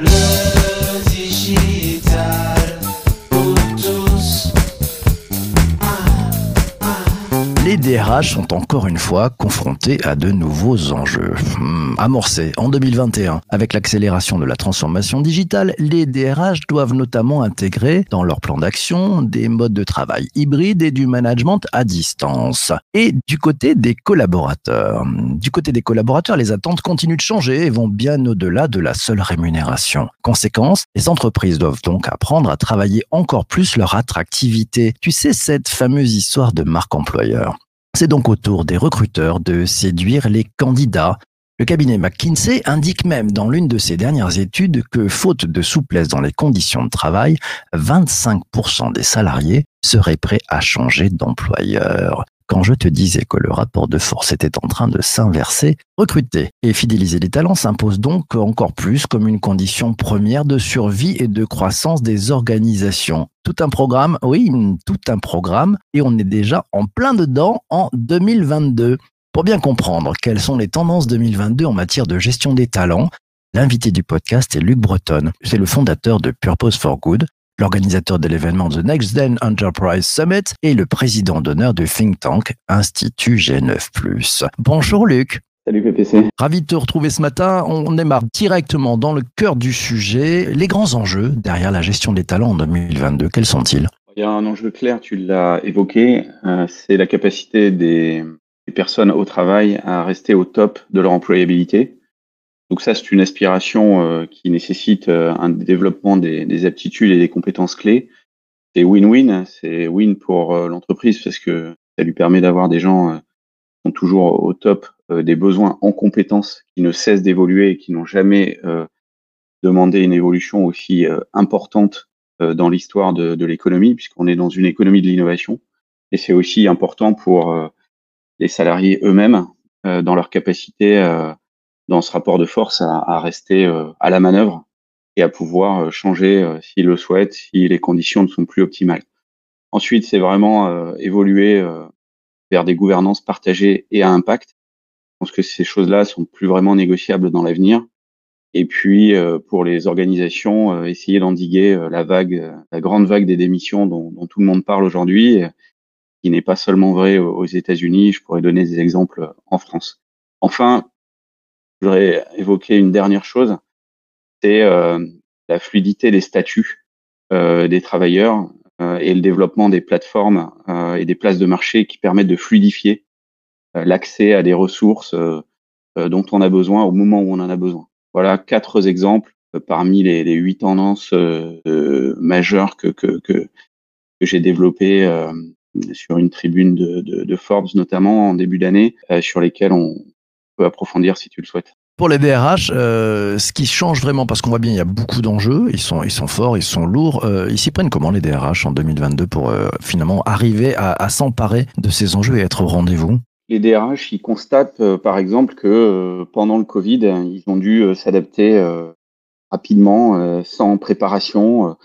Le digital DRH sont encore une fois confrontés à de nouveaux enjeux. Hmm, amorcés en 2021 avec l'accélération de la transformation digitale, les DRH doivent notamment intégrer dans leur plan d'action des modes de travail hybrides et du management à distance. Et du côté des collaborateurs, du côté des collaborateurs, les attentes continuent de changer et vont bien au-delà de la seule rémunération. Conséquence, les entreprises doivent donc apprendre à travailler encore plus leur attractivité. Tu sais, cette fameuse histoire de marque employeur. C'est donc au tour des recruteurs de séduire les candidats. Le cabinet McKinsey indique même dans l'une de ses dernières études que, faute de souplesse dans les conditions de travail, 25% des salariés seraient prêts à changer d'employeur. Quand je te disais que le rapport de force était en train de s'inverser, recruter et fidéliser les talents s'impose donc encore plus comme une condition première de survie et de croissance des organisations. Tout un programme, oui, tout un programme, et on est déjà en plein dedans en 2022. Pour bien comprendre quelles sont les tendances 2022 en matière de gestion des talents, l'invité du podcast est Luc Breton. C'est le fondateur de Purpose for Good, l'organisateur de l'événement The Next Gen Enterprise Summit et le président d'honneur du think tank Institut G9+. Bonjour Luc. Salut PPC. Ravi de te retrouver ce matin. On démarre directement dans le cœur du sujet. Les grands enjeux derrière la gestion des talents en 2022, quels sont-ils? Il y a un enjeu clair, tu l'as évoqué, euh, c'est la capacité des, des personnes au travail à rester au top de leur employabilité. Donc ça, c'est une aspiration euh, qui nécessite euh, un développement des, des, aptitudes et des compétences clés. C'est win-win, c'est win pour euh, l'entreprise parce que ça lui permet d'avoir des gens qui sont toujours au top des besoins en compétences, qui ne cessent d'évoluer et qui n'ont jamais demandé une évolution aussi importante dans l'histoire de, de l'économie, puisqu'on est dans une économie de l'innovation. Et c'est aussi important pour les salariés eux-mêmes dans leur capacité dans ce rapport de force à, à rester à la manœuvre et à pouvoir changer s'ils le souhaitent, si les conditions ne sont plus optimales. Ensuite, c'est vraiment évoluer vers des gouvernances partagées et à impact. Je pense que ces choses-là sont plus vraiment négociables dans l'avenir. Et puis, pour les organisations, essayer d'endiguer la vague, la grande vague des démissions dont, dont tout le monde parle aujourd'hui, qui n'est pas seulement vrai aux États-Unis. Je pourrais donner des exemples en France. Enfin, je voudrais évoquer une dernière chose, c'est euh, la fluidité des statuts euh, des travailleurs euh, et le développement des plateformes et des places de marché qui permettent de fluidifier l'accès à des ressources dont on a besoin au moment où on en a besoin. Voilà quatre exemples parmi les, huit tendances majeures que, que, que, que j'ai développées sur une tribune de, de, de, Forbes notamment en début d'année, sur lesquelles on, approfondir si tu le souhaites. Pour les DRH, euh, ce qui change vraiment, parce qu'on voit bien il y a beaucoup d'enjeux, ils sont, ils sont forts, ils sont lourds, euh, ils s'y prennent comment les DRH en 2022 pour euh, finalement arriver à, à s'emparer de ces enjeux et être au rendez-vous? Les DRH, ils constatent euh, par exemple que euh, pendant le Covid, ils ont dû s'adapter rapidement, sans préparation.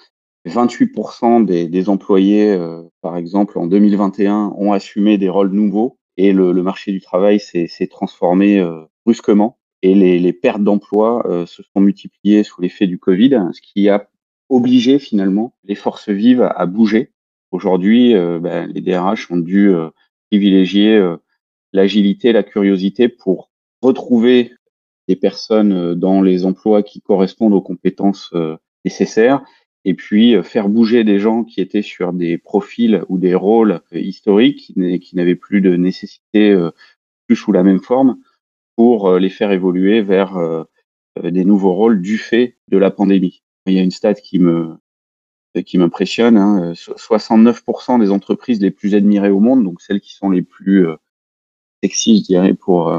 28% des, des employés, par exemple, en 2021, ont assumé des rôles nouveaux et le, le marché du travail s'est transformé euh, brusquement et les, pertes d'emplois euh, se sont multipliées sous l'effet du Covid, ce qui a obligé finalement les forces vives à bouger. Aujourd'hui, euh, ben, les DRH ont dû privilégier l'agilité, la curiosité pour retrouver des personnes dans les emplois qui correspondent aux compétences nécessaires et puis euh, faire bouger des gens qui étaient sur des profils ou des rôles euh, historiques qui n'avaient plus de nécessité euh, plus sous la même forme pour les faire évoluer vers des nouveaux rôles du fait de la pandémie. Il y a une stat qui me qui m'impressionne. Hein, 69% des entreprises les plus admirées au monde, donc celles qui sont les plus sexy, je dirais, pour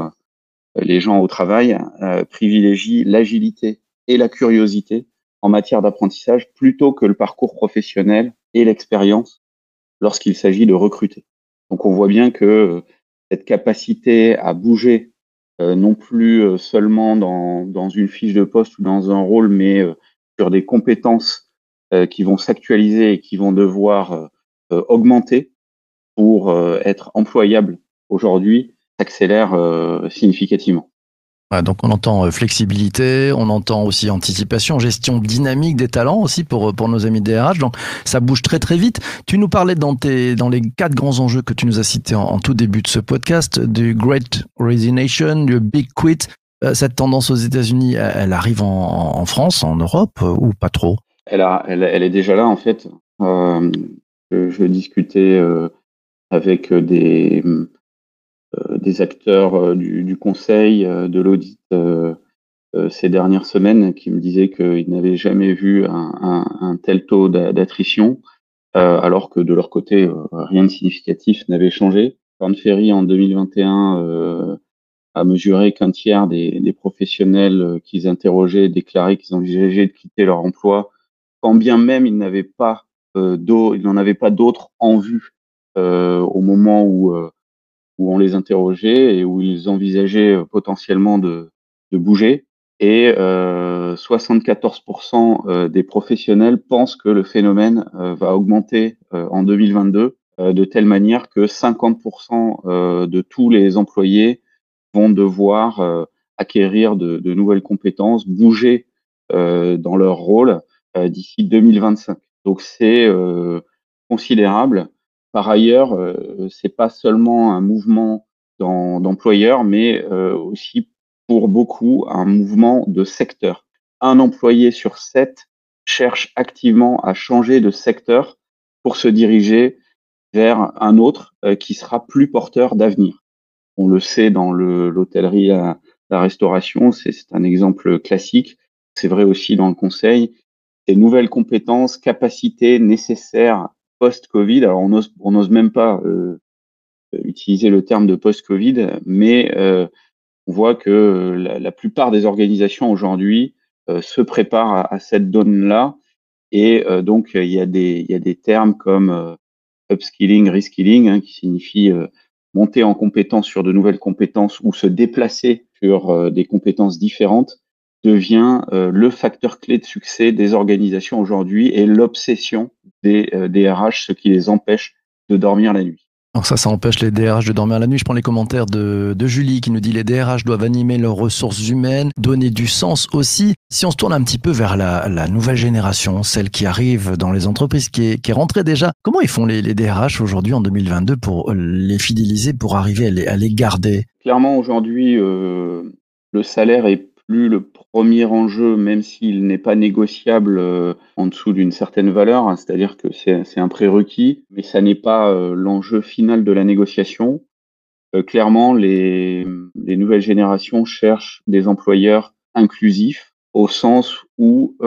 les gens au travail, privilégient l'agilité et la curiosité en matière d'apprentissage plutôt que le parcours professionnel et l'expérience lorsqu'il s'agit de recruter. Donc on voit bien que euh, cette capacité à bouger, euh, non plus euh, seulement dans, une fiche de poste ou dans un rôle, mais sur des compétences qui vont s'actualiser et qui vont devoir augmenter pour être employables aujourd'hui, s'accélère significativement. Donc on entend euh, flexibilité, on entend aussi anticipation, gestion dynamique des talents aussi pour, pour nos amis DRH. Donc ça bouge très très vite. Tu nous parlais dans, dans les quatre grands enjeux que tu nous as cités en, tout début de ce podcast, du Great Resignation, du Big Quit. Euh, cette tendance aux États-Unis, elle, arrive en, France, en Europe euh, ou pas trop? Elle, est déjà là en fait. Euh, je, je discutais euh, avec des, euh, des acteurs euh, du, du conseil, euh, de l'audit ces dernières semaines qui me disaient qu'ils n'avaient jamais vu un, un, un tel taux d'attrition, alors que de leur côté, rien de significatif n'avait changé. Corn Ferry en 2021 a mesuré qu'un tiers des, des professionnels qu'ils interrogeaient déclaraient qu'ils envisageaient de quitter leur emploi, quand bien même ils n'avaient pas euh, ils n'en avaient pas d'autres en vue euh, au moment où où on les interrogeait et où ils envisageaient euh, potentiellement de, bouger. Et euh, 74% euh, des professionnels pensent que le phénomène euh, va augmenter en 2022 de telle manière que 50% de tous les employés vont devoir acquérir de, de, nouvelles compétences, bouger dans leur rôle d'ici 2025. Donc c'est considérable par ailleurs, euh, c'est pas seulement un mouvement d'employeurs, mais euh, aussi pour beaucoup un mouvement de secteur. Un employé sur sept cherche activement à changer de secteur pour se diriger vers un autre euh, qui sera plus porteur d'avenir. On le sait dans l'hôtellerie, la, la, restauration, c'est un exemple classique. C'est vrai aussi dans le conseil. Ces nouvelles compétences, capacités nécessaires post-Covid. Alors on n'ose on ose même pas euh, utiliser le terme de post-Covid, mais euh, on voit que la, plupart des organisations aujourd'hui euh, se préparent à, cette donne-là. Et euh, donc il y a des il y a des termes comme euh, upskilling, reskilling, hein, qui signifie monter en compétence sur de nouvelles compétences ou se déplacer sur des compétences différentes devient euh, le facteur clé de succès des organisations aujourd'hui et l'obsession des euh, DRH, ce qui les empêche de dormir la nuit. Alors ça, ça empêche les DRH de dormir la nuit. Je prends les commentaires de, de, Julie qui nous dit les DRH doivent animer leurs ressources humaines, donner du sens aussi. Si on se tourne un petit peu vers la, la nouvelle génération, celle qui arrive dans les entreprises, qui est, qui est rentrée déjà, comment ils font les, les DRH aujourd'hui en 2022 pour les fidéliser, pour arriver à les, à les garder? Clairement, aujourd'hui, euh, le salaire est plus le premier enjeu, même s'il n'est pas négociable euh, en dessous d'une certaine valeur, hein, c'est-à-dire que c'est un prérequis, mais ça n'est pas euh, l'enjeu final de la négociation. Euh, clairement, les, les, nouvelles générations cherchent des employeurs inclusifs, au sens où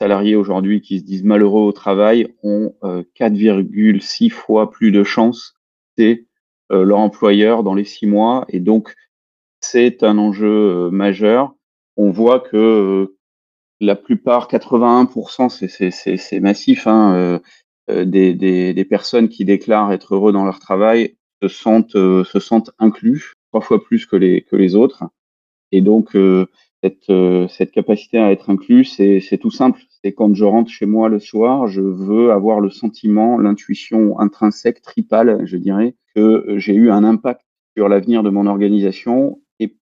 salariés aujourd'hui qui se disent malheureux au travail ont 4,6 fois plus de chances c'est leur employeur dans les six mois, et donc c'est un enjeu majeur on voit que euh, la plupart, 81%, c'est massif, hein, euh, euh, des, des, personnes qui déclarent être heureux dans leur travail se sentent, se sentent inclus trois fois plus que les, que les autres. Et donc, cette, cette capacité à être inclus, c'est tout simple. C'est quand je rentre chez moi le soir, je veux avoir le sentiment, l'intuition intrinsèque, tripale, je dirais, que j'ai eu un impact sur l'avenir de mon organisation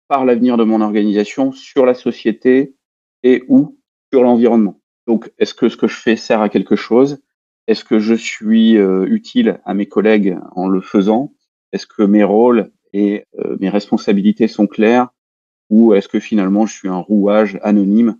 par l'avenir de mon organisation sur la société et ou sur l'environnement. Donc, est-ce que ce que je fais sert à quelque chose? Est-ce que je suis euh, utile à mes collègues en le faisant? Est-ce que mes rôles et euh, mes responsabilités sont clairs? Ou est-ce que finalement je suis un rouage anonyme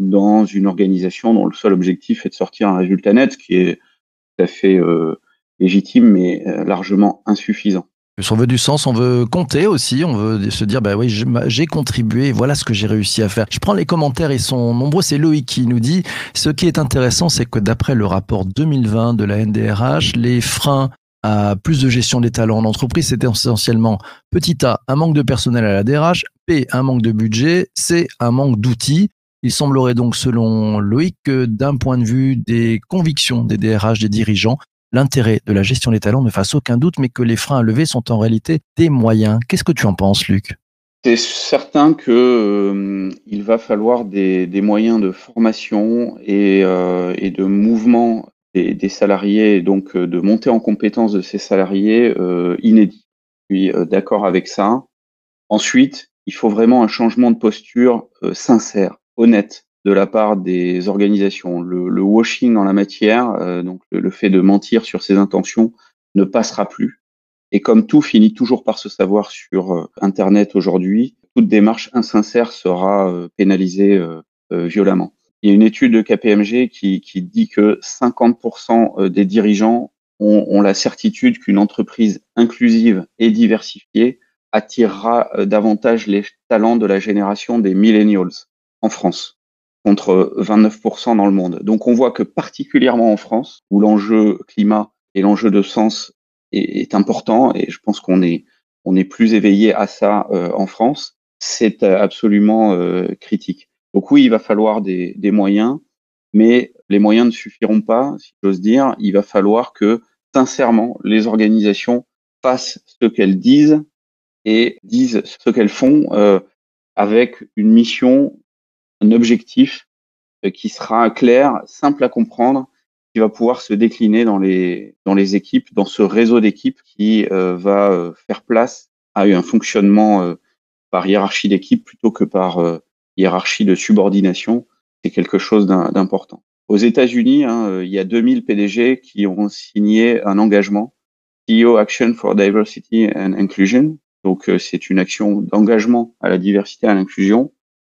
dans une organisation dont le seul objectif est de sortir un résultat net, ce qui est tout à fait euh, légitime mais largement insuffisant? On veut du sens, on veut compter aussi, on veut se dire, bah oui, j'ai contribué, voilà ce que j'ai réussi à faire. Je prends les commentaires, ils sont nombreux. C'est Loïc qui nous dit, ce qui est intéressant, c'est que d'après le rapport 2020 de la NDRH, les freins à plus de gestion des talents en entreprise, c'était essentiellement petit a, un manque de personnel à la DRH, P, un manque de budget, C, un manque d'outils. Il semblerait donc, selon Loïc, que d'un point de vue des convictions des DRH, des dirigeants, l'intérêt de la gestion des talents ne fasse aucun doute, mais que les freins à lever sont en réalité des moyens. Qu'est-ce que tu en penses, Luc? C'est certain que euh, va falloir des, moyens de formation et, euh, de mouvement des, salariés, donc euh, de montée en compétence de ces salariés inédits. Je suis d'accord avec ça. Ensuite, il faut vraiment un changement de posture sincère, honnête de la part des organisations. Le, washing dans la matière, euh, donc le, fait de mentir sur ses intentions, ne passera plus. Et comme tout finit toujours par se savoir sur euh, Internet aujourd'hui, toute démarche insincère sera pénalisée violemment. Il y a une étude de KPMG qui, qui dit que 50% des dirigeants ont, ont la certitude qu'une entreprise inclusive et diversifiée attirera euh, davantage les talents de la génération des millennials en France, contre 29% dans le monde. Donc on voit que particulièrement en France, où l'enjeu climat et l'enjeu de sens est, important, et je pense qu'on est, on est plus éveillé à ça euh, en France, c'est euh, absolument critique. Donc oui, il va falloir des, des moyens, mais les moyens ne suffiront pas, si j'ose dire. Il va falloir que, sincèrement, les organisations fassent ce qu'elles disent et disent ce qu'elles font euh, avec une mission, un objectif euh, qui sera clair, simple à comprendre, qui va pouvoir se décliner dans les, dans les équipes, dans ce réseau d'équipes qui euh, va faire place à un fonctionnement par hiérarchie d'équipe plutôt que par hiérarchie de subordination. C'est quelque chose d'important. Aux États-Unis, hein, il y a 2000 PDG qui ont signé un engagement CEO Action for Diversity and Inclusion, donc, euh, c'est une action d'engagement à la diversité et à l'inclusion.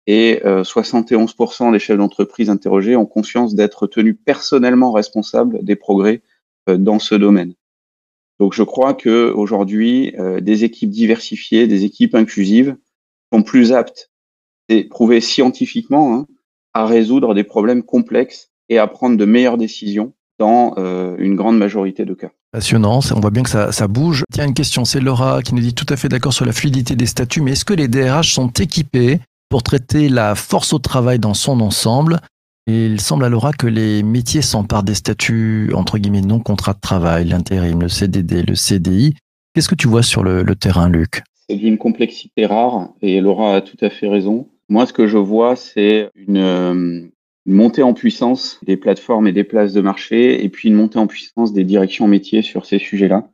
Et 71% euh, des chefs d'entreprise interrogés ont conscience d'être tenus personnellement responsables des progrès euh, dans ce domaine. Donc, je crois que aujourd'hui, des équipes diversifiées, des équipes inclusives sont plus aptes, et prouvées scientifiquement, hein, à résoudre des problèmes complexes et à prendre de meilleures décisions dans une grande majorité de cas. Passionnant, on voit bien que ça, ça bouge. Tiens, une question, c'est Laura qui nous dit tout à fait d'accord sur la fluidité des statuts, mais est-ce que les DRH sont équipés pour traiter la force au travail dans son ensemble Il semble à Laura que les métiers s'emparent des statuts, entre guillemets, non contrat de travail, l'intérim, le CDD, le CDI. Qu'est-ce que tu vois sur le, terrain, Luc? C'est d'une complexité rare, et Laura a tout à fait raison. Moi, ce que je vois, c'est une, euh, une montée en puissance des plateformes et des places de marché, et puis une montée en puissance des directions métiers sur ces sujets-là.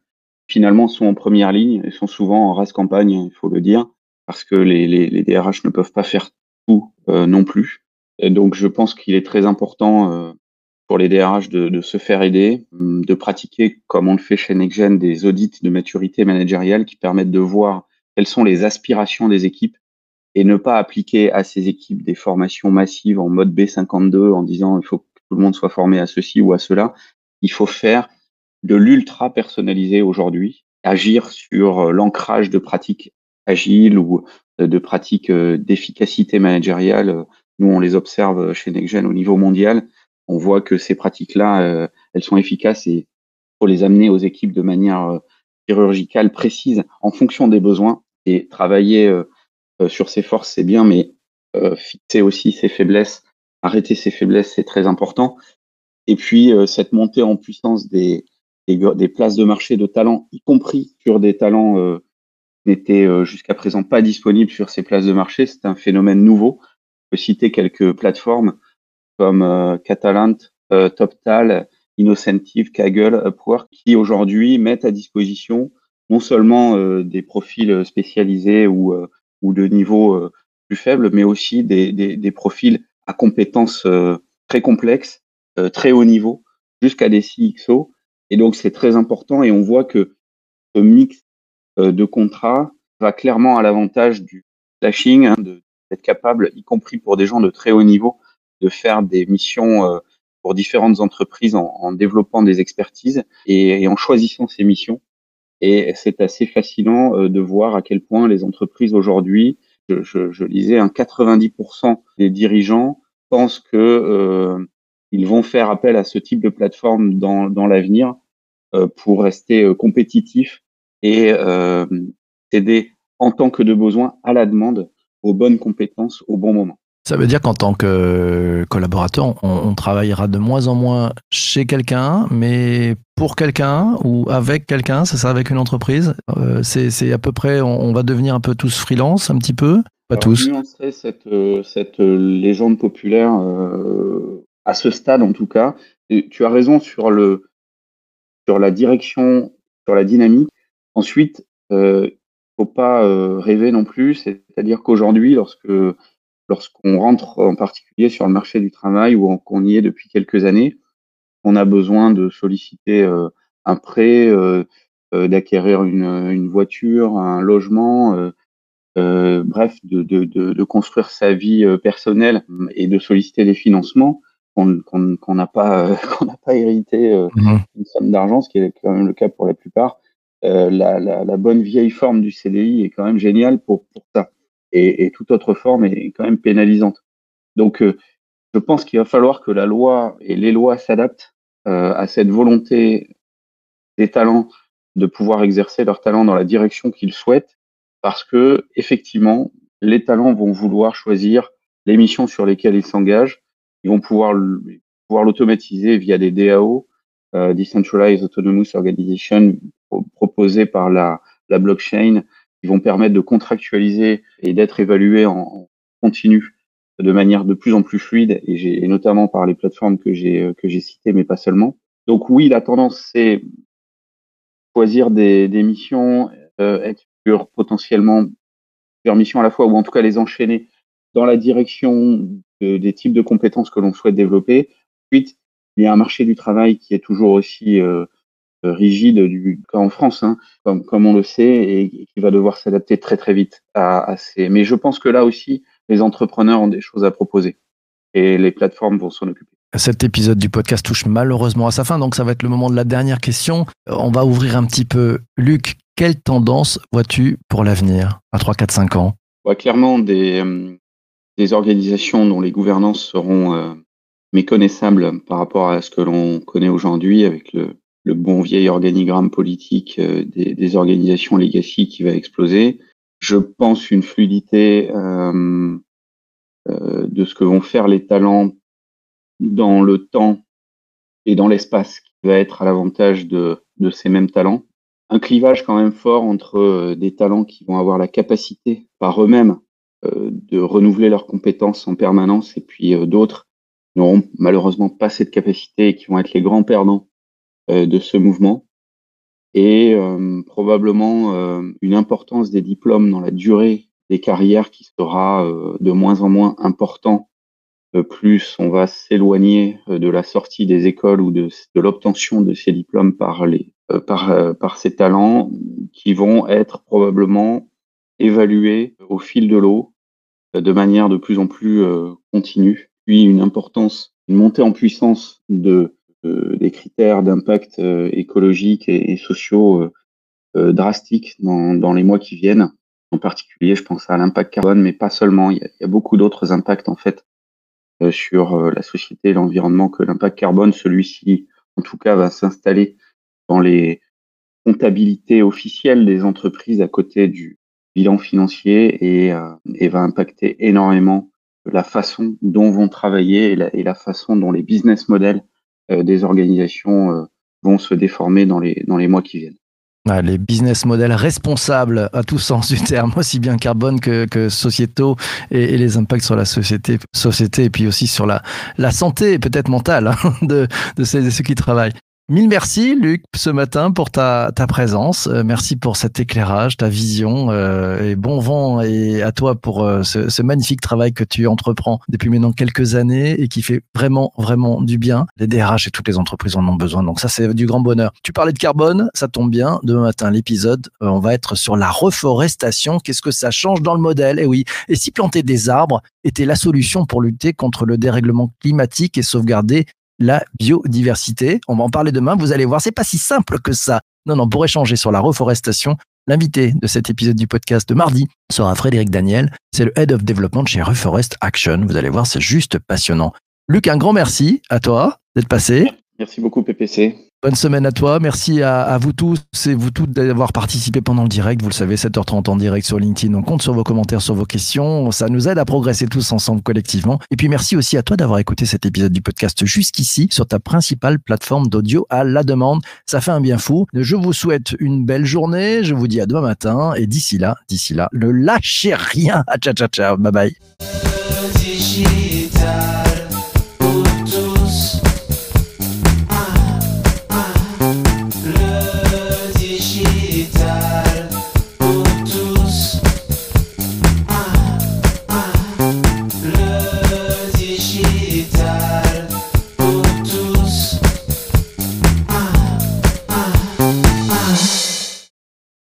Finalement, sont en première ligne et sont souvent en race campagne, il faut le dire, parce que les, les, les DRH ne peuvent pas faire tout euh, non plus. Et donc, je pense qu'il est très important euh, pour les DRH de, de, se faire aider, de pratiquer, comme on le fait chez NextGen, des audits de maturité managériale qui permettent de voir quelles sont les aspirations des équipes et ne pas appliquer à ces équipes des formations massives en mode B52 en disant il faut que tout le monde soit formé à ceci ou à cela. Il faut faire de l'ultra personnalisé aujourd'hui, agir sur euh, l'ancrage de pratiques agiles ou euh, de pratiques euh, d'efficacité managériale. Nous, on les observe chez NextGen au niveau mondial. On voit que ces pratiques-là, elles sont efficaces et faut les amener aux équipes de manière chirurgicale précise en fonction des besoins et travailler euh, sur ses forces, c'est bien, mais euh, fixer aussi ses faiblesses, arrêter ses faiblesses, c'est très important. Et puis, euh, cette montée en puissance des, des, places de marché de talents, y compris sur des talents euh, qui n'étaient jusqu'à présent pas disponibles sur ces places de marché, c'est un phénomène nouveau. Je peux citer quelques plateformes comme Catalant, TopTal, Innocentive, Kaggle, Upwork, qui aujourd'hui mettent à disposition non seulement des profils spécialisés ou de niveau euh, plus faible, mais aussi des, profils à compétences euh, très complexes, euh, très haut niveau, jusqu'à des CXO. Et donc, c'est très important et on voit que ce mix de contrats va clairement à l'avantage du flashing, hein, d'être capable, y compris pour des gens de très haut niveau, de faire des missions pour différentes entreprises en, en développant des expertises et, et, en choisissant ces missions. Et c'est assez fascinant euh, de voir à quel point les entreprises aujourd'hui, je, je, je lisais, un 90% des dirigeants pensent que euh, ils vont faire appel à ce type de plateforme dans, dans l'avenir euh, pour rester euh, compétitifs et euh, aider en tant que de besoin à la demande aux bonnes compétences au bon moment. Ça veut dire qu'en tant que collaborateur, on, travaillera de moins en moins chez quelqu'un, mais pour quelqu'un ou avec quelqu'un, c'est ça, avec une entreprise. Euh, c'est à peu près, on, va devenir un peu tous freelance, un petit peu, pas tous. Je cette, euh, cette légende populaire à ce stade, en tout cas. tu as raison sur le sur la direction, sur la dynamique. Ensuite, faut pas euh, rêver non plus. C'est-à-dire qu'aujourd'hui, lorsque lorsqu'on rentre en particulier sur le marché du travail ou qu'on y est depuis quelques années, on a besoin de solliciter euh, un prêt, euh, d'acquérir une, une, voiture, un logement, bref, de, de, de, de, construire sa vie personnelle et de solliciter des financements qu'on n'a pas qu'on n'a pas hérité mmh une somme d'argent, ce qui est quand même le cas pour la plupart. Euh, la, la, la, bonne vieille forme du CDI est quand même géniale pour, pour ça. Et, et, toute autre forme est quand même pénalisante. Donc, euh, je pense qu'il va falloir que la loi et les lois s'adaptent euh, à cette volonté des talents de pouvoir exercer leur talent dans la direction qu'ils souhaitent, parce que effectivement, les talents vont vouloir choisir les missions sur lesquelles ils s'engagent. Ils vont pouvoir pouvoir l'automatiser via des DAO, euh, Decentralized Autonomous Organization, proposés par la, blockchain, qui vont permettre de contractualiser et d'être évalués en, continu de manière de plus en plus fluide, et, notamment par les plateformes que j'ai que j'ai citées, mais pas seulement. Donc oui, la tendance c'est choisir des, missions, euh, être sur potentiellement plusieurs missions à la fois, ou en tout cas les enchaîner dans la direction des types de compétences que l'on souhaite développer. Ensuite, il y a un marché du travail qui est toujours aussi euh, euh, rigide du, en France, hein, comme, comme on le sait, et, qui va devoir s'adapter très très vite à, à, ces. Mais je pense que là aussi, les entrepreneurs ont des choses à proposer et les plateformes vont s'en occuper. Cet épisode du podcast touche malheureusement à sa fin, donc ça va être le moment de la dernière question. Euh, on va ouvrir un petit peu. Luc, quelle tendance vois-tu pour l'avenir à 3, 4, 5 ans? Bah, Clairement, des, des organisations dont les gouvernances seront euh, méconnaissables par rapport à ce que l'on connaît aujourd'hui avec le, le, bon vieil organigramme politique euh, des, organisations legacy qui va exploser. Je pense une fluidité euh, euh, de ce que vont faire les talents dans le temps et dans l'espace qui va être à l'avantage de, ces mêmes talents. Un clivage quand même fort entre des talents qui vont avoir la capacité par eux-mêmes de renouveler leurs compétences en permanence et puis euh, d'autres n'auront malheureusement pas cette capacité et qui vont être les grands perdants de ce mouvement. Et probablement une importance des diplômes dans la durée des carrières qui sera de moins en moins important. Plus on va s'éloigner de la sortie des écoles ou de, de l'obtention de ces diplômes par les par, par ces talents qui vont être probablement évalué au fil de l'eau euh, de manière de plus en plus euh, continue, puis une importance, une montée en puissance de, des critères d'impact euh, écologique et, et sociaux drastiques dans, dans, les mois qui viennent. En particulier, je pense à l'impact carbone, mais pas seulement. Il y a, il y a beaucoup d'autres impacts en fait sur la société et l'environnement que l'impact carbone. Celui-ci, en tout cas, va s'installer dans les comptabilités officielles des entreprises à côté du, bilan financier et, euh, et, va impacter énormément la façon dont vont travailler et la, et la façon dont les business models euh, des organisations euh, vont se déformer dans les, dans les mois qui viennent. Les business models responsables à tout sens du terme, aussi bien carbone que, que sociétaux et, et, les impacts sur la société, société et puis aussi sur la, la santé peut-être mentale hein, de, de, celles et ceux qui travaillent. Mille merci, Luc, ce matin pour ta, ta présence. Euh, merci pour cet éclairage, ta vision euh, et bon vent et à toi pour euh, ce, magnifique travail que tu entreprends depuis maintenant quelques années et qui fait vraiment, vraiment du bien. Les DRH et toutes les entreprises en ont besoin. Donc ça, c'est du grand bonheur. Tu parlais de carbone, ça tombe bien. Demain matin, l'épisode, euh, on va être sur la reforestation. Qu'est-ce que ça change dans le modèle? Et eh oui. Et si planter des arbres était la solution pour lutter contre le dérèglement climatique et sauvegarder la biodiversité. On va en parler demain. Vous allez voir, c'est pas si simple que ça. Non, non, pour échanger sur la reforestation, l'invité de cet épisode du podcast de mardi sera Frédéric Daniel. C'est le Head of Development chez Reforest Action. Vous allez voir, c'est juste passionnant. Luc, un grand merci à toi d'être passé. Merci beaucoup, PPC. Bonne semaine à toi. Merci à, vous tous et vous toutes d'avoir participé pendant le direct. Vous le savez, 7h30 en direct sur LinkedIn. On compte sur vos commentaires, sur vos questions. Ça nous aide à progresser tous ensemble collectivement. Et puis merci aussi à toi d'avoir écouté cet épisode du podcast jusqu'ici sur ta principale plateforme d'audio à la demande. Ça fait un bien fou. Je vous souhaite une belle journée. Je vous dis à demain matin. Et d'ici là, d'ici là, ne lâchez rien. Ciao, ciao, ciao. Bye bye.